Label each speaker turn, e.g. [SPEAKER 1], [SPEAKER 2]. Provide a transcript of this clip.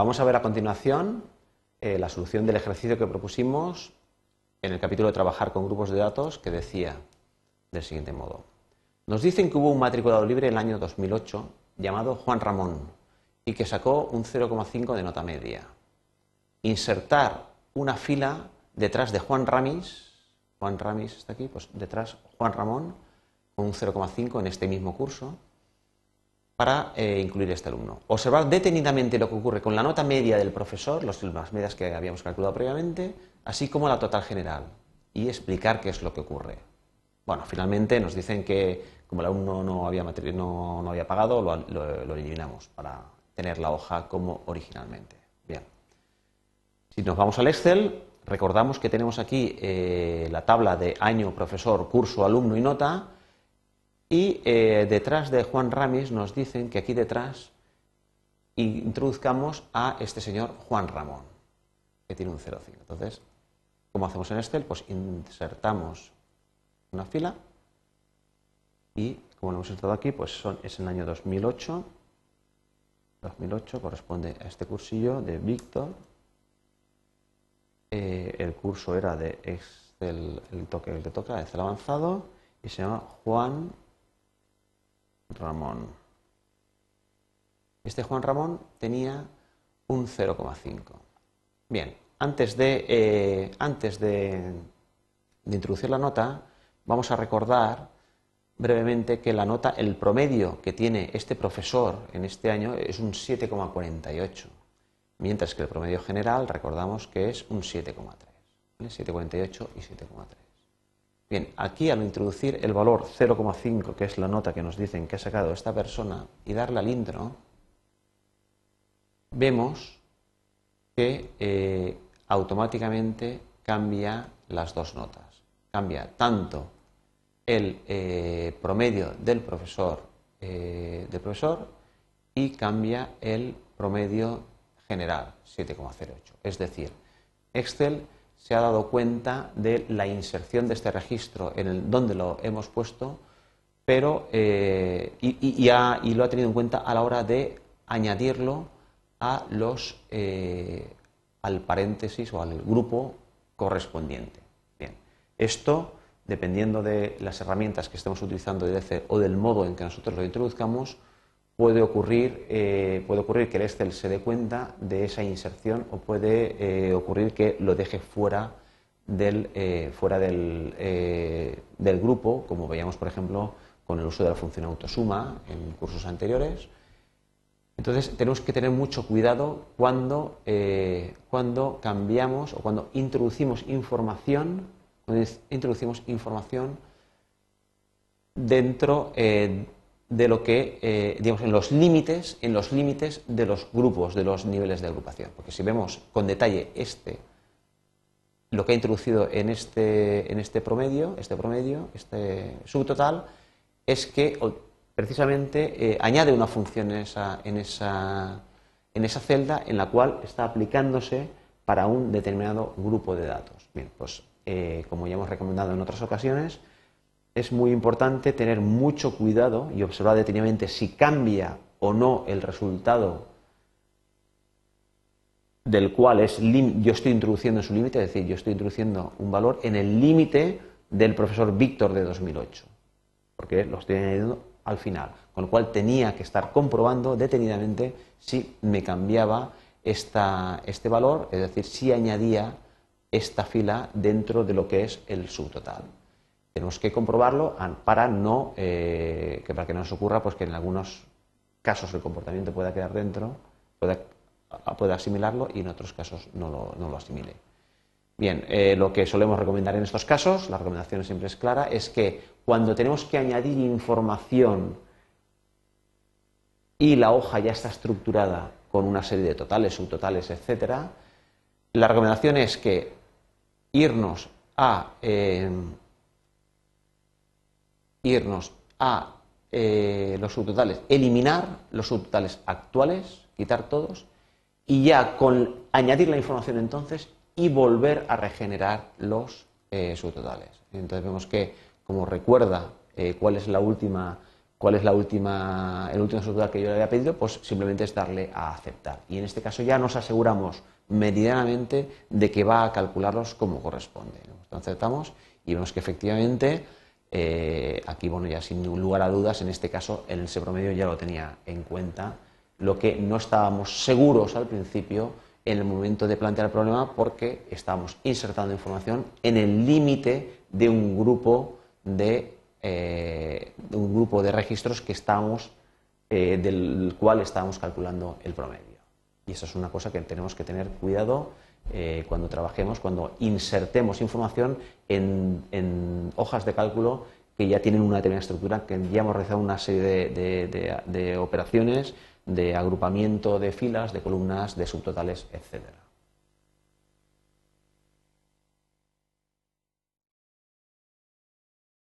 [SPEAKER 1] vamos a ver a continuación eh, la solución del ejercicio que propusimos en el capítulo de trabajar con grupos de datos que decía del siguiente modo. Nos dicen que hubo un matriculado libre en el año 2008 llamado Juan Ramón y que sacó un 0,5 de nota media. Insertar una fila detrás de Juan Ramis, Juan Ramis está aquí, pues detrás Juan Ramón con un 0,5 en este mismo curso para eh, incluir este alumno. Observar detenidamente lo que ocurre con la nota media del profesor, las medias que habíamos calculado previamente, así como la total general, y explicar qué es lo que ocurre. Bueno, finalmente nos dicen que como el alumno no había, no, no había pagado, lo, eliminamos para tener la hoja como originalmente. Bien. Si nos vamos al Excel, recordamos que tenemos aquí eh, la tabla de año, profesor, curso, alumno y nota, y eh, detrás de Juan Ramis nos dicen que aquí detrás introduzcamos a este señor Juan Ramón, que tiene un 0,5. Entonces, ¿cómo hacemos en Excel? Pues insertamos una fila y, como lo hemos insertado aquí, pues son, es en el año 2008. 2008 corresponde a este cursillo de Víctor. Eh, el curso era de Excel, el, toque, el que toca, Excel avanzado, y se llama Juan Ramón. Este Juan Ramón tenía un 0,5. Bien, antes de, eh, antes de, introducir la nota, vamos a recordar brevemente que la nota, el promedio que tiene este profesor en este año es un 7,48, mientras que el promedio general recordamos que es un 7,3. 7,48 y 7,3. Bien, aquí al introducir el valor 0,5, que es la nota que nos dicen que ha sacado esta persona, y darle al intro, vemos que eh, automáticamente cambia las dos notas. Cambia tanto el eh, promedio del profesor, eh, del profesor y cambia el promedio general, 7,08. Es decir, Excel se ha dado cuenta de la inserción de este registro en el donde lo hemos puesto, pero eh, y, lo ha tenido en cuenta a la hora de añadirlo a los eh, al paréntesis o al grupo correspondiente. Bien, esto dependiendo de las herramientas que estemos utilizando de o del modo en que nosotros lo introduzcamos, puede ocurrir, eh, puede ocurrir que el Excel se dé cuenta de esa inserción o puede eh, ocurrir que lo deje fuera del, eh, fuera del, del, grupo, como veíamos, por ejemplo, con el uso de la función autosuma en cursos anteriores. Entonces, tenemos que tener mucho cuidado cuando, cuando cambiamos o cuando introducimos información, cuando introducimos información dentro de lo que, eh, digamos, en los límites, en los límites de los grupos, de los niveles de agrupación. Porque si vemos con detalle este, lo que ha introducido en este, en este promedio, este promedio, este subtotal, es que precisamente eh, añade una función en esa, en, esa, en esa celda en la cual está aplicándose para un determinado grupo de datos. Bien, pues eh, como ya hemos recomendado en otras ocasiones, es muy importante tener mucho cuidado y observar detenidamente si cambia o no el resultado del cual yo estoy introduciendo en su límite, es decir, yo estoy introduciendo un valor en el límite del profesor Víctor de 2008, porque lo estoy añadiendo al final, con lo cual tenía que estar comprobando detenidamente si me cambiaba este valor, es decir, si añadía esta fila dentro de lo que es el subtotal. Tenemos que comprobarlo para no eh, que para que no nos ocurra pues que en algunos casos el comportamiento pueda quedar dentro, pueda, asimilarlo y en otros casos no lo, asimile. Bien, eh, lo que solemos recomendar en estos casos, la recomendación siempre es clara, es que cuando tenemos que añadir información y la hoja ya está estructurada con una serie de totales, subtotales, etcétera, la recomendación es que irnos a eh, irnos a eh, los subtotales, eliminar los subtotales actuales, quitar todos, y ya con añadir la información entonces y volver a regenerar los eh, subtotales. Entonces vemos que, como recuerda eh, cuál es la última ¿Cuál es la última, el último estructura que yo le había pedido? Pues simplemente es darle a aceptar. Y en este caso ya nos aseguramos meridianamente de que va a calcularlos como corresponde. Entonces aceptamos y vemos que efectivamente eh, aquí, bueno, ya sin lugar a dudas, en este caso el ese promedio ya lo tenía en cuenta, lo que no estábamos seguros al principio en el momento de plantear el problema porque estábamos insertando información en el límite de un grupo de eh, un grupo de registros que estamos, eh, del cual estamos calculando el promedio. Y eso es una cosa que tenemos que tener cuidado eh, cuando trabajemos, cuando insertemos información en, hojas de cálculo que ya tienen una determinada estructura, que ya hemos realizado una serie de operaciones de agrupamiento de filas, de columnas, de subtotales, etcétera.